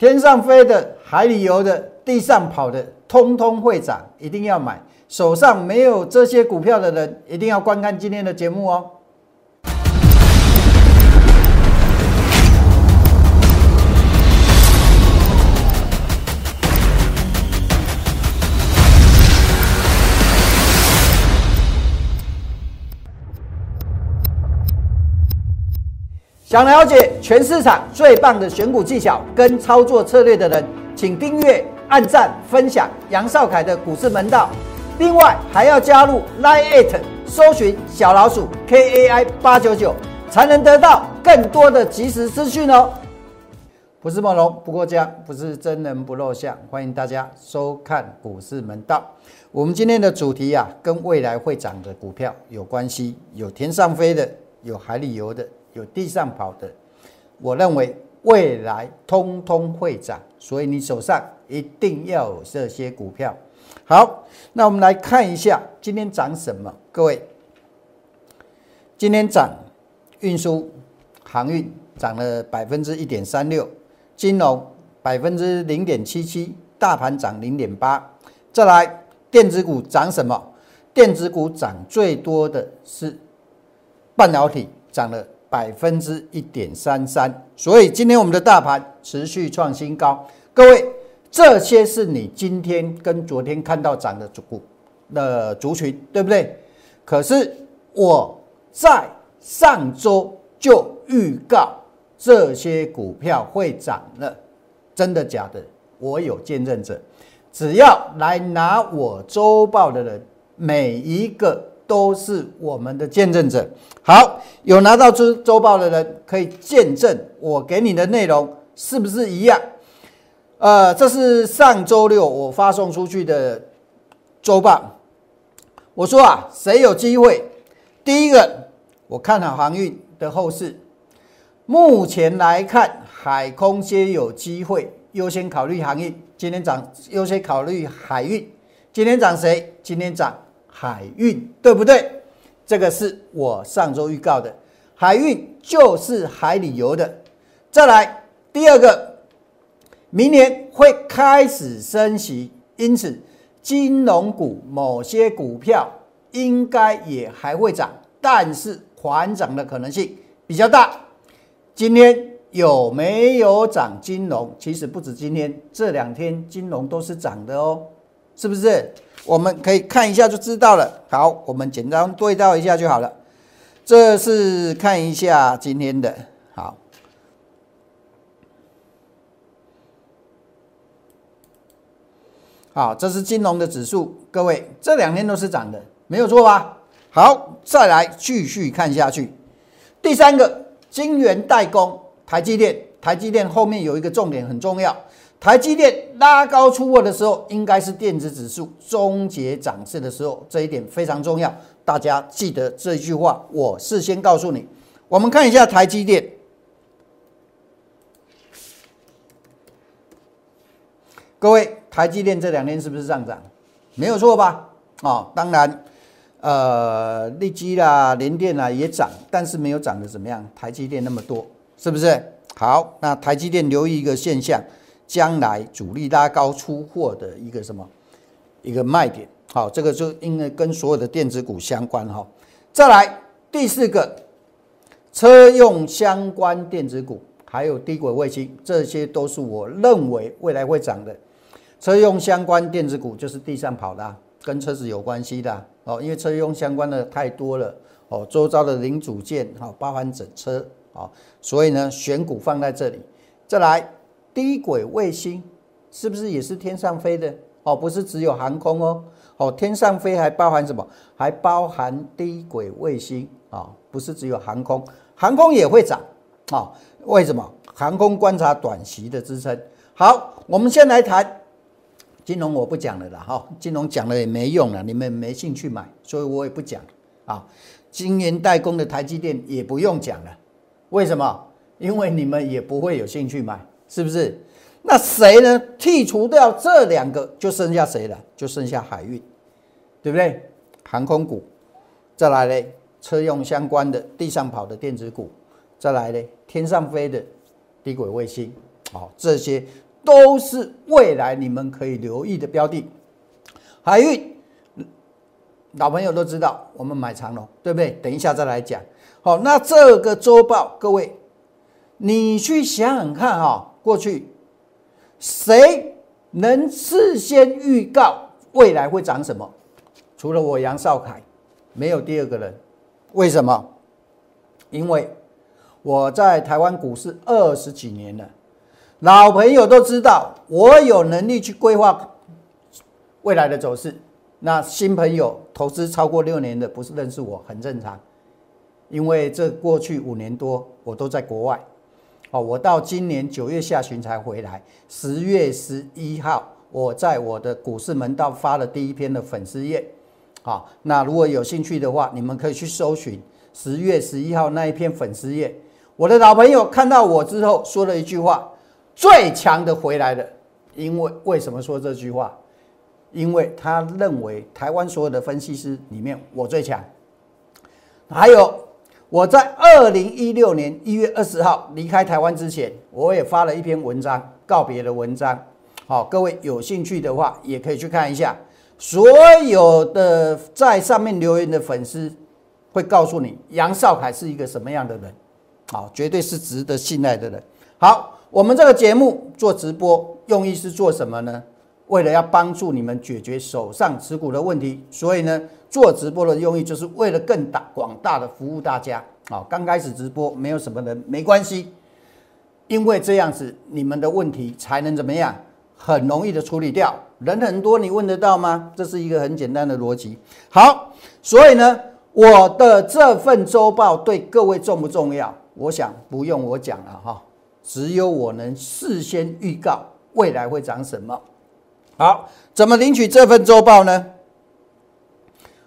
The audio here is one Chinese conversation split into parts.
天上飞的、海里游的、地上跑的，通通会涨，一定要买。手上没有这些股票的人，一定要观看今天的节目哦。想了解全市场最棒的选股技巧跟操作策略的人，请订阅、按赞、分享杨少凯的股市门道。另外还要加入 Line Eight，搜寻小老鼠 KAI 八九九，才能得到更多的即时资讯哦。不是梦龙不过江，不是真人不露相，欢迎大家收看股市门道。我们今天的主题啊，跟未来会涨的股票有关系，有天上飞的，有海里游的。有地上跑的，我认为未来通通会涨，所以你手上一定要有这些股票。好，那我们来看一下今天涨什么？各位，今天涨运输、航运涨了百分之一点三六，金融百分之零点七七，大盘涨零点八。再来，电子股涨什么？电子股涨最多的是半导体，涨了。百分之一点三三，所以今天我们的大盘持续创新高。各位，这些是你今天跟昨天看到涨的主股的族群，对不对？可是我在上周就预告这些股票会涨了，真的假的？我有见证者，只要来拿我周报的人，每一个。都是我们的见证者。好，有拿到周周报的人可以见证我给你的内容是不是一样？呃，这是上周六我发送出去的周报。我说啊，谁有机会？第一个，我看好航运的后市。目前来看，海空先有机会，优先考虑航运。今天涨，优先考虑海运。今天涨谁？今天涨。海运对不对？这个是我上周预告的，海运就是海里游的。再来第二个，明年会开始升息，因此金融股某些股票应该也还会涨，但是缓涨的可能性比较大。今天有没有涨金融？其实不止今天，这两天金融都是涨的哦，是不是？我们可以看一下就知道了。好，我们简单对照一下就好了。这是看一下今天的，好，好，这是金融的指数，各位这两天都是涨的，没有错吧？好，再来继续看下去。第三个，晶圆代工，台积电，台积电后面有一个重点很重要。台积电拉高出货的时候，应该是电子指数终结涨势的时候，这一点非常重要，大家记得这句话。我事先告诉你，我们看一下台积电，各位，台积电这两天是不是上涨？没有错吧？哦，当然，呃，利基啦、联电啦也涨，但是没有涨的怎么样？台积电那么多，是不是？好，那台积电留意一个现象。将来主力拉高出货的一个什么一个卖点？好，这个就应该跟所有的电子股相关哈。再来第四个，车用相关电子股，还有低轨卫星，这些都是我认为未来会涨的。车用相关电子股就是地上跑的，跟车子有关系的哦，因为车用相关的太多了哦，周遭的零组件哈，包含整车啊，所以呢，选股放在这里。再来。低轨卫星是不是也是天上飞的哦？不是只有航空哦，哦，天上飞还包含什么？还包含低轨卫星啊，不是只有航空，航空也会涨啊？为什么？航空观察短期的支撑。好，我们先来谈金融，我不讲了啦，哈，金融讲了也没用了，你们没兴趣买，所以我也不讲啊。晶圆代工的台积电也不用讲了，为什么？因为你们也不会有兴趣买。是不是？那谁呢？剔除掉这两个，就剩下谁了？就剩下海运，对不对？航空股，再来嘞，车用相关的地上跑的电子股，再来嘞，天上飞的低轨卫星，好，这些都是未来你们可以留意的标的。海运，老朋友都知道，我们买长龙，对不对？等一下再来讲。好，那这个周报，各位，你去想想看哈，过去谁能事先预告未来会涨什么？除了我杨少凯，没有第二个人。为什么？因为我在台湾股市二十几年了，老朋友都知道，我有能力去规划未来的走势。那新朋友投资超过六年的，不是认识我，很正常。因为这过去五年多，我都在国外，哦，我到今年九月下旬才回来。十月十一号，我在我的股市门道发了第一篇的粉丝页，好，那如果有兴趣的话，你们可以去搜寻十月十一号那一篇粉丝页。我的老朋友看到我之后说了一句话：“最强的回来了。”因为为什么说这句话？因为他认为台湾所有的分析师里面我最强，还有。我在二零一六年一月二十号离开台湾之前，我也发了一篇文章，告别的文章。好，各位有兴趣的话，也可以去看一下。所有的在上面留言的粉丝会告诉你，杨少凯是一个什么样的人。好，绝对是值得信赖的人。好，我们这个节目做直播用意是做什么呢？为了要帮助你们解决手上持股的问题，所以呢。做直播的用意就是为了更大广大的服务大家啊！刚开始直播没有什么人没关系，因为这样子你们的问题才能怎么样，很容易的处理掉。人很多，你问得到吗？这是一个很简单的逻辑。好，所以呢，我的这份周报对各位重不重要？我想不用我讲了哈，只有我能事先预告未来会涨什么。好，怎么领取这份周报呢？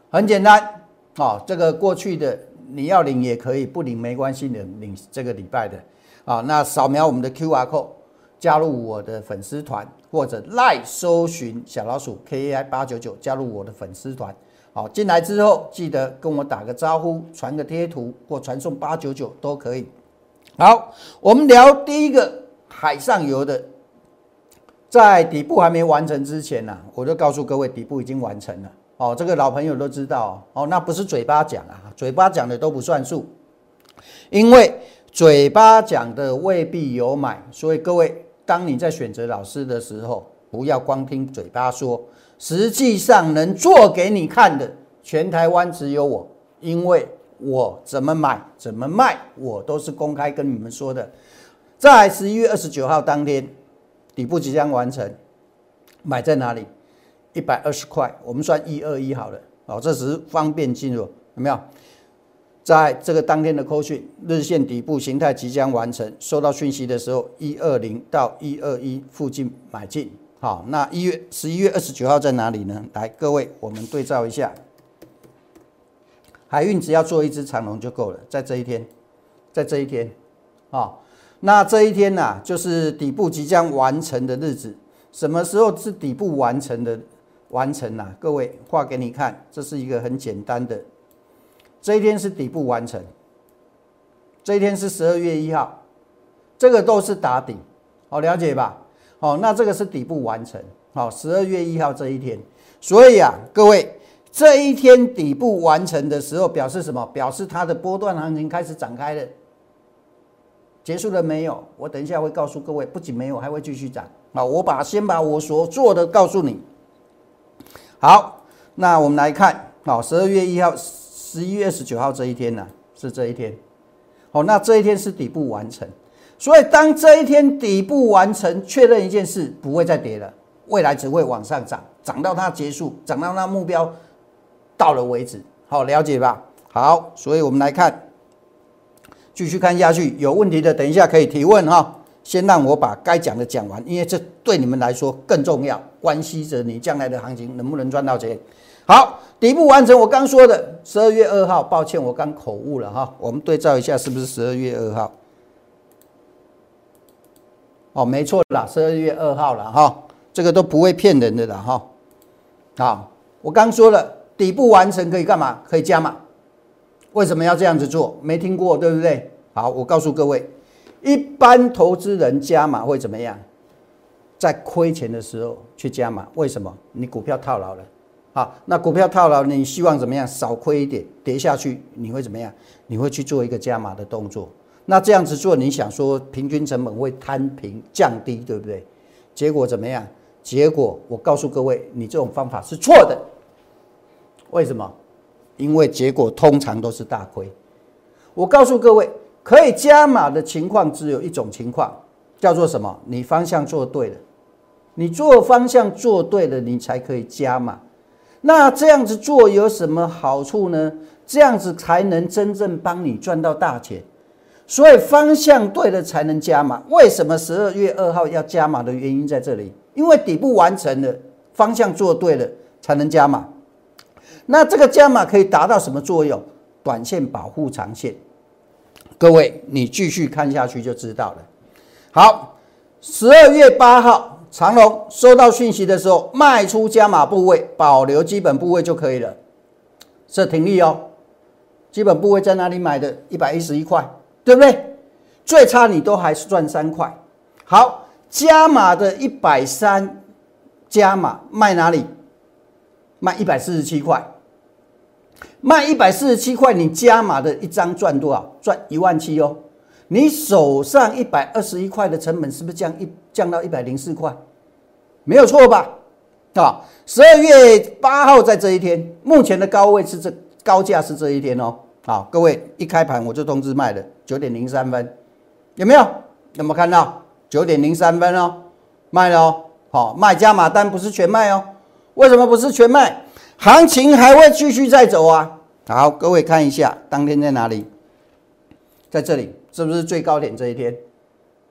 很简单，哦，这个过去的你要领也可以，不领没关系的，领这个礼拜的，啊，那扫描我们的 Q R code，加入我的粉丝团，或者赖搜寻小老鼠 K A I 八九九，加入我的粉丝团，好，进来之后记得跟我打个招呼，传个贴图或传送八九九都可以。好，我们聊第一个海上游的，在底部还没完成之前呢，我就告诉各位，底部已经完成了。哦，这个老朋友都知道哦，那不是嘴巴讲啊，嘴巴讲的都不算数，因为嘴巴讲的未必有买，所以各位，当你在选择老师的时候，不要光听嘴巴说，实际上能做给你看的，全台湾只有我，因为我怎么买怎么卖，我都是公开跟你们说的，在十一月二十九号当天，底部即将完成，买在哪里？一百二十块，我们算一二一好了，哦，这只是方便进入，有没有？在这个当天的扣讯，日线底部形态即将完成，收到讯息的时候，一二零到一二一附近买进，好，那一月十一月二十九号在哪里呢？来，各位，我们对照一下，海运只要做一只长龙就够了，在这一天，在这一天，啊，那这一天呢，就是底部即将完成的日子，什么时候是底部完成的？完成了，各位画给你看，这是一个很简单的。这一天是底部完成，这一天是十二月一号，这个都是打底，好了解吧？好，那这个是底部完成，好，十二月一号这一天，所以啊，各位这一天底部完成的时候，表示什么？表示它的波段行情开始展开了，结束了没有？我等一下会告诉各位，不仅没有，还会继续涨。好，我把先把我所做的告诉你。好，那我们来看，好，十二月一号、十一月十九号这一天呢，是这一天。好，那这一天是底部完成，所以当这一天底部完成，确认一件事，不会再跌了，未来只会往上涨，涨到它结束，涨到那目标到了为止。好，了解吧？好，所以我们来看，继续看下去，有问题的等一下可以提问哈。先让我把该讲的讲完，因为这对你们来说更重要，关系着你将来的行情能不能赚到钱。好，底部完成，我刚说的十二月二号，抱歉，我刚口误了哈。我们对照一下，是不是十二月二号？哦，没错啦，十二月二号了哈，这个都不会骗人的啦哈。好，我刚说了，底部完成可以干嘛？可以加码。为什么要这样子做？没听过对不对？好，我告诉各位。一般投资人加码会怎么样？在亏钱的时候去加码，为什么？你股票套牢了，好，那股票套牢，你希望怎么样？少亏一点，跌下去你会怎么样？你会去做一个加码的动作。那这样子做，你想说平均成本会摊平降低，对不对？结果怎么样？结果我告诉各位，你这种方法是错的。为什么？因为结果通常都是大亏。我告诉各位，可以加码的情况只有一种情况，叫做什么？你方向做对了，你做方向做对了，你才可以加码。那这样子做有什么好处呢？这样子才能真正帮你赚到大钱。所以方向对了才能加码。为什么十二月二号要加码的原因在这里？因为底部完成了，方向做对了才能加码。那这个加码可以达到什么作用？短线保护长线。各位，你继续看下去就知道了。好，十二月八号，长隆收到讯息的时候，卖出加码部位，保留基本部位就可以了。这挺利哦。基本部位在哪里买的？一百一十一块。对不对？最差你都还是赚三块。好，加码的一百三，加码卖哪里？卖一百四十七块。卖一百四十七块，你加码的一张赚多少？赚一万七哦。你手上一百二十一块的成本是不是降一降到一百零四块？没有错吧？啊，十二月八号在这一天，目前的高位是这高价是这一天哦。好，各位一开盘我就通知卖的九点零三分，有没有？有没有看到九点零三分哦？卖了哦，好，卖加码单不是全卖哦？为什么不是全卖？行情还会继续再走啊！好，各位看一下当天在哪里？在这里，是不是最高点这一天？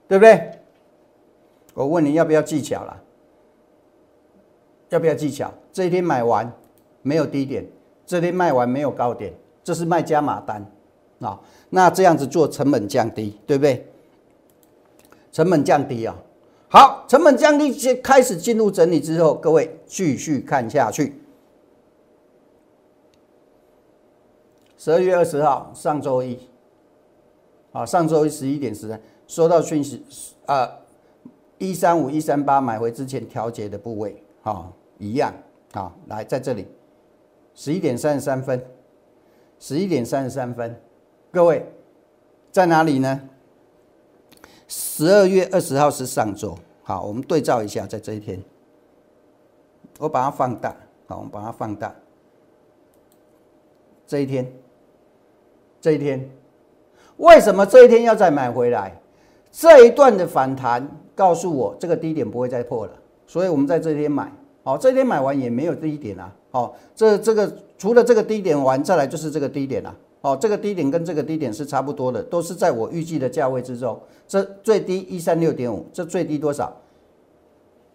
对不对？我问你要不要技巧了？要不要技巧？这一天买完没有低点，这天卖完没有高点。这是卖加码单，啊，那这样子做成本降低，对不对？成本降低啊，好，成本降低，开始进入整理之后，各位继续看下去。十二月二十号，上周一，啊，上周一十一点十三收到讯息，啊，一三五一三八买回之前调节的部位，啊，一样，啊，来在这里，十一点三十三分。十一点三十三分，各位在哪里呢？十二月二十号是上周，好，我们对照一下，在这一天，我把它放大，好，我们把它放大。这一天，这一天，为什么这一天要再买回来？这一段的反弹告诉我，这个低点不会再破了，所以我们在这一天买，好，这一天买完也没有低点啊，好，这这个。除了这个低点完，再来就是这个低点了。哦，这个低点跟这个低点是差不多的，都是在我预计的价位之中。这最低一三六点五，这最低多少？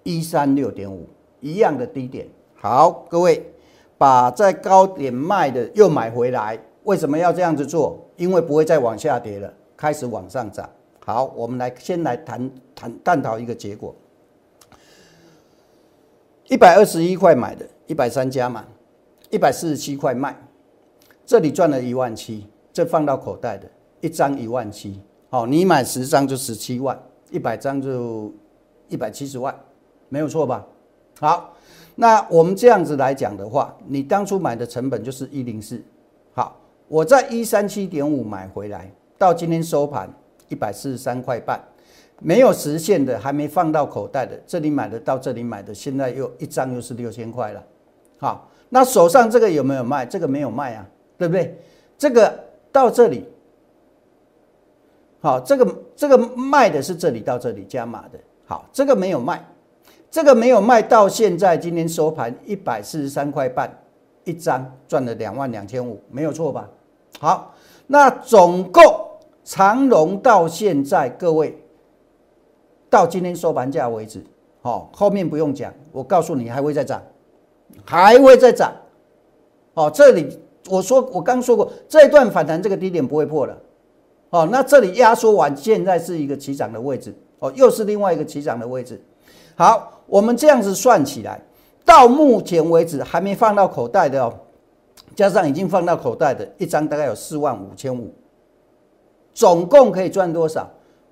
一三六点五，一样的低点。好，各位把在高点卖的又买回来，为什么要这样子做？因为不会再往下跌了，开始往上涨。好，我们来先来谈谈探讨一个结果。一百二十一块买的，一百三加满。一百四十七块卖，这里赚了一万七，这放到口袋的一张一万七，好，你买十张就十七万，一百张就一百七十万，没有错吧？好，那我们这样子来讲的话，你当初买的成本就是一零四，好，我在一三七点五买回来，到今天收盘一百四十三块半，没有实现的，还没放到口袋的，这里买的到这里买的，现在又一张又是六千块了，好。那手上这个有没有卖？这个没有卖啊，对不对？这个到这里，好，这个这个卖的是这里到这里加码的，好，这个没有卖，这个没有卖到现在今天收盘一百四十三块半一张，赚了两万两千五，没有错吧？好，那总共长隆到现在各位到今天收盘价为止，好，后面不用讲，我告诉你还会再涨。还会再涨，哦，这里我说我刚说过，这一段反弹这个低点不会破了，哦，那这里压缩完，现在是一个起涨的位置，哦，又是另外一个起涨的位置。好，我们这样子算起来，到目前为止还没放到口袋的哦，加上已经放到口袋的一张，大概有四万五千五，总共可以赚多少？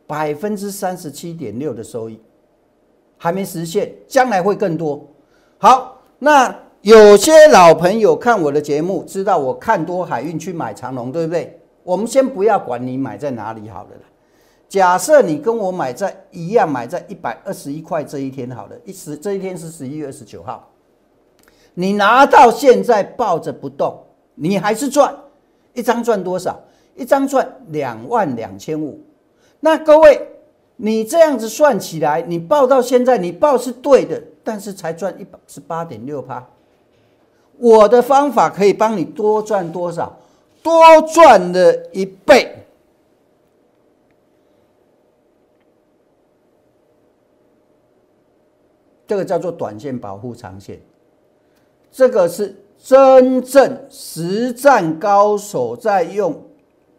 百分之三十七点六的收益。还没实现，将来会更多。好，那有些老朋友看我的节目，知道我看多海运去买长龙，对不对？我们先不要管你买在哪里好了。假设你跟我买在一样，买在一百二十一块这一天好了，一十这一天是十一月二十九号，你拿到现在抱着不动，你还是赚一张赚多少？一张赚两万两千五。那各位，你这样子算起来，你报到现在，你报是对的，但是才赚一百十八点六趴。我的方法可以帮你多赚多少？多赚了一倍。这个叫做短线保护长线，这个是真正实战高手在用、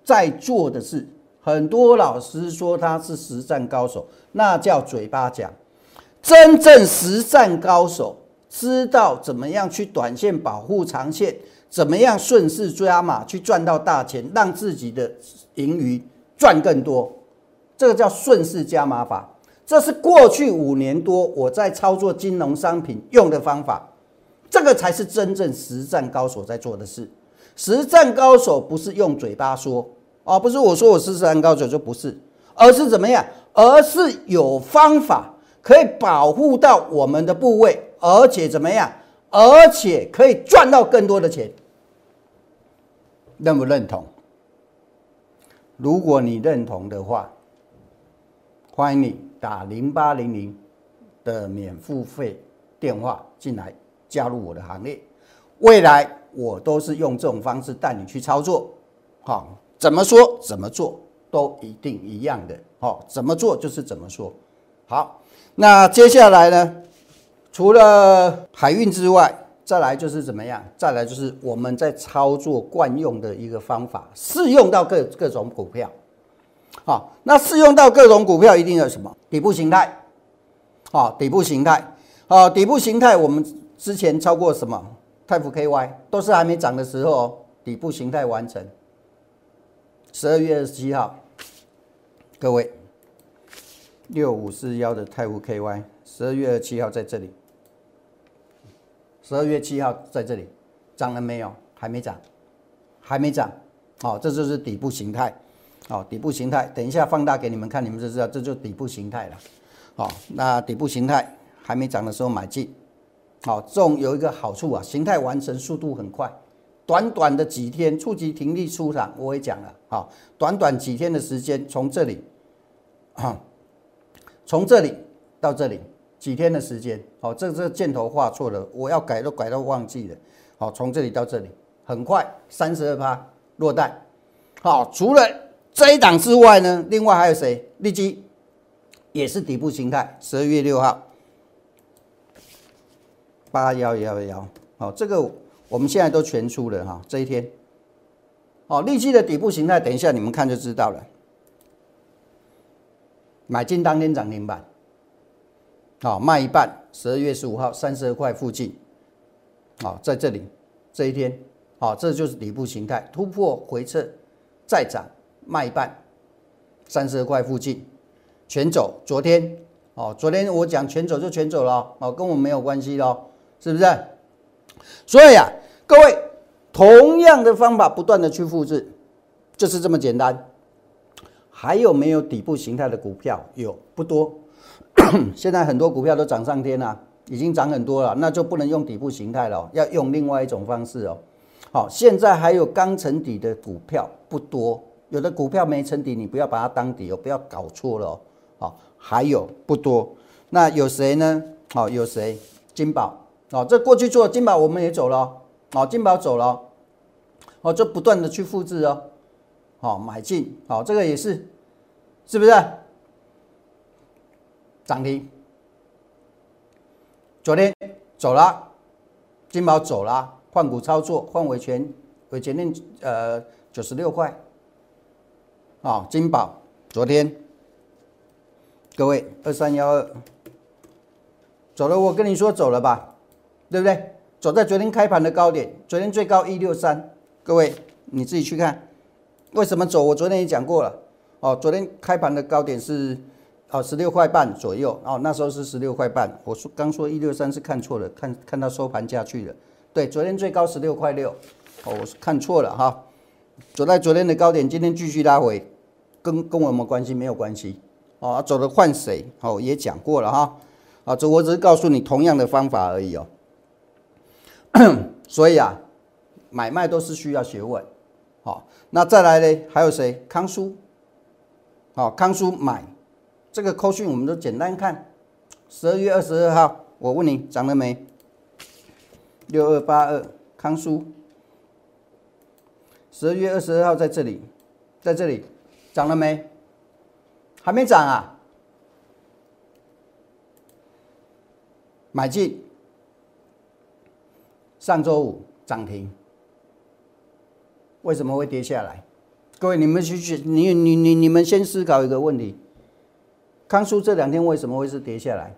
在做的事。很多老师说他是实战高手，那叫嘴巴讲。真正实战高手知道怎么样去短线保护长线，怎么样顺势加码去赚到大钱，让自己的盈余赚更多。这个叫顺势加码法。这是过去五年多我在操作金融商品用的方法，这个才是真正实战高手在做的事。实战高手不是用嘴巴说哦，不是我说我是实战高手就不是，而是怎么样？而是有方法可以保护到我们的部位，而且怎么样？而且可以赚到更多的钱。认不认同？如果你认同的话，欢迎你。打零八零零的免付费电话进来加入我的行列，未来我都是用这种方式带你去操作，好，怎么说怎么做都一定一样的，好，怎么做就是怎么说。好，那接下来呢，除了海运之外，再来就是怎么样？再来就是我们在操作惯用的一个方法，适用到各各种股票。好，那适用到各种股票一定有什么底部形态？好，底部形态，好，底部形态，我们之前超过什么？泰福 KY 都是还没涨的时候，底部形态完成。十二月二十七号，各位，六五四幺的泰福 KY，十二月二十七号在这里，十二月七号在这里，涨了没有？还没涨，还没涨。好，这就是底部形态。好，底部形态，等一下放大给你们看，你们就知道，这就底部形态了。好，那底部形态还没涨的时候买进。好，这种有一个好处啊，形态完成速度很快，短短的几天触及停利出场，我也讲了。好，短短几天的时间，从这里，啊，从这里到这里，几天的时间。好，这这箭头画错了，我要改都改到忘记了。好，从这里到这里，很快，三十二趴落袋。好，除了。这一档之外呢，另外还有谁？利基也是底部形态，十二月六号八幺幺幺，好，这个我们现在都全出了哈。这一天，好，利基的底部形态，等一下你们看就知道了。买进当天涨停板，好，卖一半，十二月十五号三十二块附近，好，在这里这一天，好，这就是底部形态突破回撤再涨。卖一半，三十二块附近，全走。昨天哦，昨天我讲全走就全走了哦，跟我没有关系喽，是不是？所以啊，各位，同样的方法不断的去复制，就是这么简单。还有没有底部形态的股票？有，不多。现在很多股票都涨上天了，已经涨很多了，那就不能用底部形态了，要用另外一种方式哦。好，现在还有刚成底的股票不多。有的股票没成底，你不要把它当底哦，不要搞错了哦。好，还有不多，那有谁呢？好，有谁？金宝哦，这过去做金宝我们也走了哦，金宝走了，哦，就不断的去复制哦，好买进，好这个也是，是不是？涨停，昨天走了，金宝走了，换股操作，换尾权，尾权令呃九十六块。啊，金宝，昨天各位二三幺二走了，我跟你说走了吧，对不对？走在昨天开盘的高点，昨天最高一六三，各位你自己去看，为什么走？我昨天也讲过了，哦，昨天开盘的高点是哦，十六块半左右哦，那时候是十六块半。我说刚说一六三是看错了，看看到收盘价去了。对，昨天最高十六块六，哦，我是看错了哈。走在昨天的高点，今天继续拉回，跟跟我们关系没有关系哦。走的换谁？哦，也讲过了哈。啊，这我只是告诉你同样的方法而已哦。所以啊，买卖都是需要学问。好，那再来呢？还有谁？康叔。好，康叔买。这个扣讯我们都简单看，十二月二十二号，我问你涨了没？六二八二康叔，十二月二十二号在这里，在这里涨了没？还没涨啊？买进，上周五涨停，为什么会跌下来？各位，你们去去，你你你你们先思考一个问题。康叔这两天为什么会是跌下来？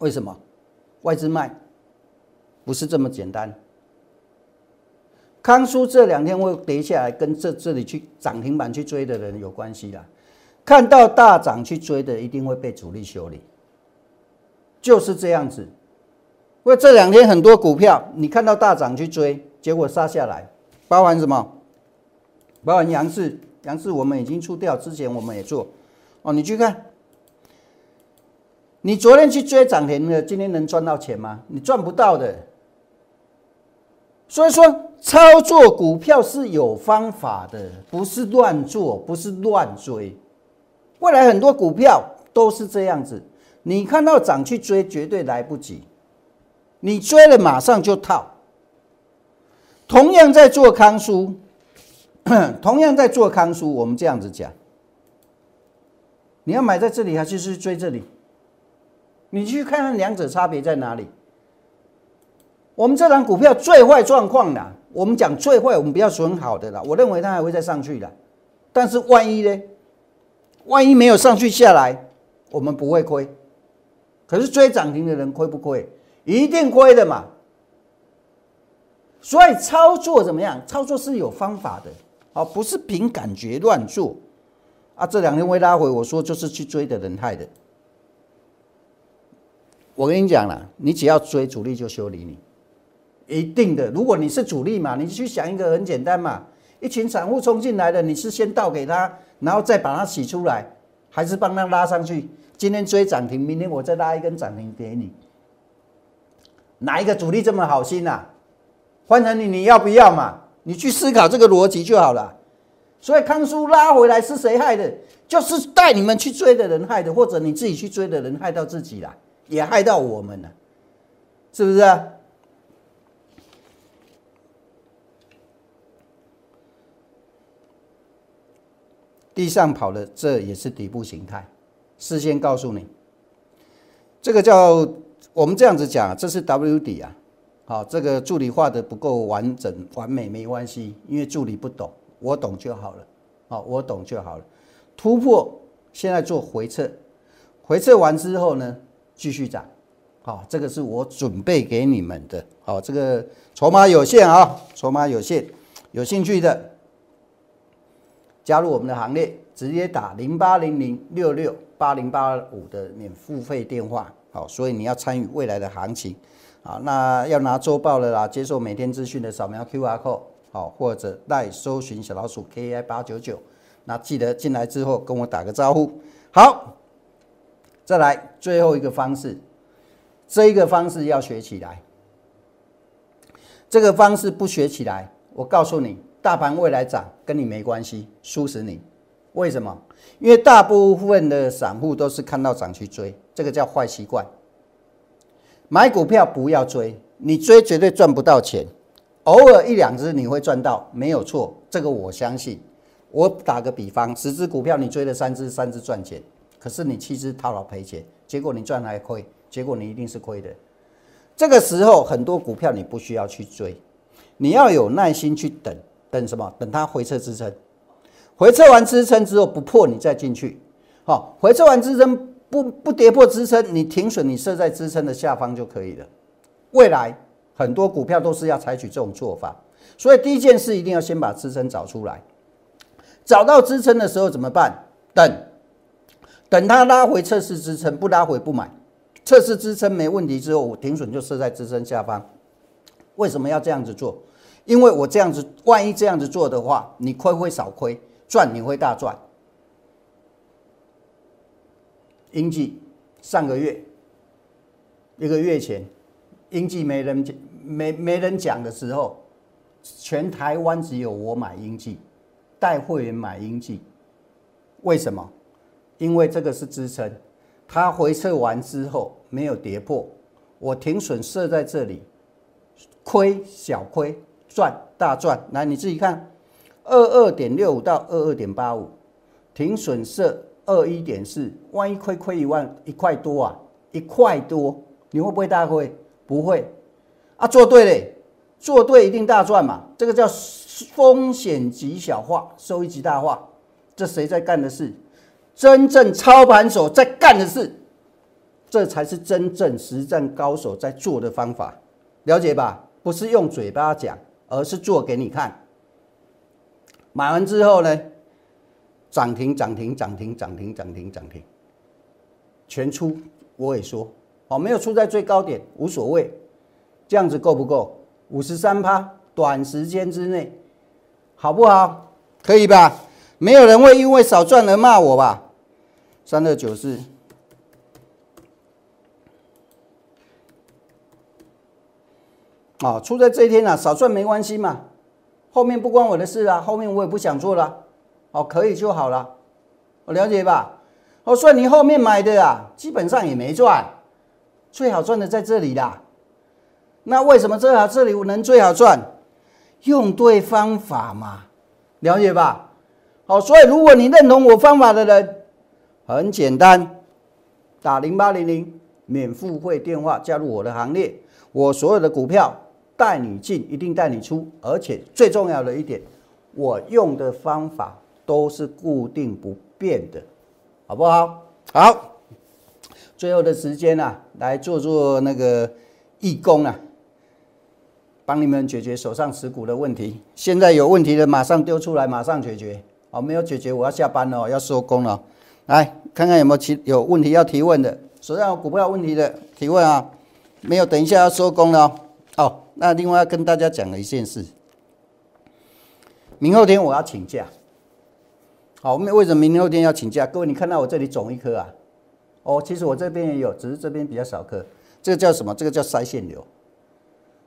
为什么外资卖？不是这么简单。康叔这两天会跌下来，跟这这里去涨停板去追的人有关系啦。看到大涨去追的，一定会被主力修理，就是这样子。因为这两天很多股票，你看到大涨去追，结果杀下来，包含什么？包含杨氏，杨氏我们已经出掉，之前我们也做。哦，你去看，你昨天去追涨停的，今天能赚到钱吗？你赚不到的。所以说，操作股票是有方法的，不是乱做，不是乱追。未来很多股票都是这样子，你看到涨去追，绝对来不及。你追了马上就套。同样在做康叔，同样在做康叔，我们这样子讲。你要买在这里还是去追这里？你去看看两者差别在哪里？我们这档股票最坏状况的，我们讲最坏，我们不要说很好的啦。我认为它还会再上去的，但是万一呢？万一没有上去下来，我们不会亏。可是追涨停的人亏不亏？一定亏的嘛。所以操作怎么样？操作是有方法的，哦，不是凭感觉乱做。啊，这两天会拉回，我说就是去追的人害的。我跟你讲了，你只要追主力就修理你，一定的。如果你是主力嘛，你去想一个很简单嘛，一群散户冲进来的，你是先倒给他，然后再把它洗出来，还是帮他拉上去？今天追涨停，明天我再拉一根涨停给你，哪一个主力这么好心呐？换成你，你要不要嘛？你去思考这个逻辑就好了。所以康叔拉回来是谁害的？就是带你们去追的人害的，或者你自己去追的人害到自己了，也害到我们了，是不是？地上跑的这也是底部形态，事先告诉你，这个叫我们这样子讲，这是 W 底啊。好，这个助理画的不够完整完美没关系，因为助理不懂。我懂就好了，好，我懂就好了。突破，现在做回撤，回撤完之后呢，继续涨，好，这个是我准备给你们的，好，这个筹码有限啊，筹码有限，有兴趣的加入我们的行列，直接打零八零零六六八零八五的免付费电话，好，所以你要参与未来的行情，好，那要拿周报的啦，接受每天资讯的，扫描 Q R code。好，或者带搜寻小老鼠 K I 八九九，那记得进来之后跟我打个招呼。好，再来最后一个方式，这一个方式要学起来。这个方式不学起来，我告诉你，大盘未来涨跟你没关系，输死你。为什么？因为大部分的散户都是看到涨去追，这个叫坏习惯。买股票不要追，你追绝对赚不到钱。偶尔一两只你会赚到，没有错，这个我相信。我打个比方，十只股票你追了三只，三只赚钱，可是你七只套牢赔钱，结果你赚还亏，结果你一定是亏的。这个时候很多股票你不需要去追，你要有耐心去等，等什么？等它回撤支撑，回撤完支撑之后不破你再进去。好，回撤完支撑不不跌破支撑，你停损，你设在支撑的下方就可以了。未来。很多股票都是要采取这种做法，所以第一件事一定要先把支撑找出来。找到支撑的时候怎么办？等，等它拉回测试支撑，不拉回不买。测试支撑没问题之后，我停损就设在支撑下方。为什么要这样子做？因为我这样子，万一这样子做的话，你亏会少亏，赚你会大赚。英记上个月一个月前，英记没人讲，没没人讲的时候，全台湾只有我买英记，带会员买英记。为什么？因为这个是支撑，它回撤完之后没有跌破，我停损设在这里，亏小亏，赚大赚。来，你自己看，二二点六五到二二点八五，停损设。二一点四，万一亏亏一万一块多啊，一块多，你会不会大亏？不会啊，做对嘞，做对一定大赚嘛。这个叫风险极小化，收益极大化。这谁在干的事？真正操盘手在干的事，这才是真正实战高手在做的方法，了解吧？不是用嘴巴讲，而是做给你看。买完之后呢？涨停，涨停，涨停，涨停，涨停，涨停，全出。我也说，哦，没有出在最高点，无所谓。这样子够不够？五十三趴，短时间之内，好不好？可以吧？没有人会因为少赚而骂我吧？三二九四，啊，出在这一天啊，少赚没关系嘛，后面不关我的事啊，后面我也不想做了。哦，可以就好了，我了解吧？哦，所以你后面买的啊，基本上也没赚，最好赚的在这里啦。那为什么最好这里能最好赚？用对方法嘛，了解吧？好，所以如果你认同我方法的人，很简单，打零八零零免付费电话加入我的行列，我所有的股票带你进，一定带你出，而且最重要的一点，我用的方法。都是固定不变的，好不好？好，最后的时间啊，来做做那个义工啊，帮你们解决手上持股的问题。现在有问题的马上丢出来，马上解决。好，没有解决，我要下班了，要收工了。来看看有没有提有问题要提问的，手上有股票问题的提问啊。没有，等一下要收工了。哦，那另外要跟大家讲的一件事，明后天我要请假。好，我们为什么明后天要请假？各位，你看到我这里肿一颗啊？哦，其实我这边也有，只是这边比较少颗。这个叫什么？这个叫腮腺瘤。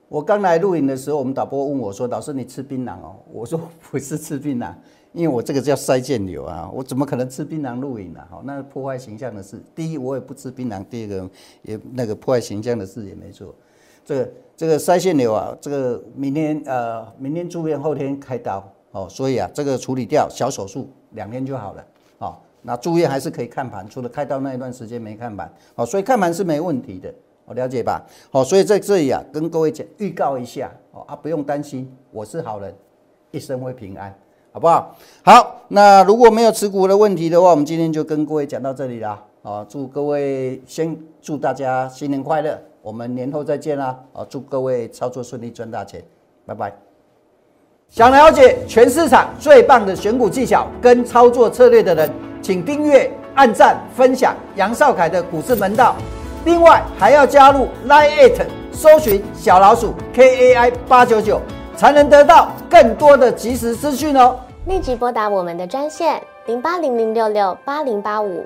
我刚来录影的时候，我们导播问我说：“老师，你吃槟榔哦？”我说：“不是吃槟榔，因为我这个叫腮腺瘤啊，我怎么可能吃槟榔录影呢？好，那破坏形象的事。第一，我也不吃槟榔；第二个，也那个破坏形象的事也没做。这个这个腮腺瘤啊，这个明天呃，明天住院，后天开刀哦，所以啊，这个处理掉，小手术。两天就好了，哦，那住院还是可以看盘，除了开刀那一段时间没看盘，哦，所以看盘是没问题的，我了解吧？好，所以在这里啊，跟各位讲预告一下，哦啊，不用担心，我是好人，一生会平安，好不好？好，那如果没有持股的问题的话，我们今天就跟各位讲到这里了，啊，祝各位先祝大家新年快乐，我们年后再见啦，啊，祝各位操作顺利，赚大钱，拜拜。想了解全市场最棒的选股技巧跟操作策略的人，请订阅、按赞、分享杨少凯的股市门道。另外还要加入 Line It，搜寻小老鼠 KAI 八九九，才能得到更多的即时资讯哦。立即拨打我们的专线零八零零六六八零八五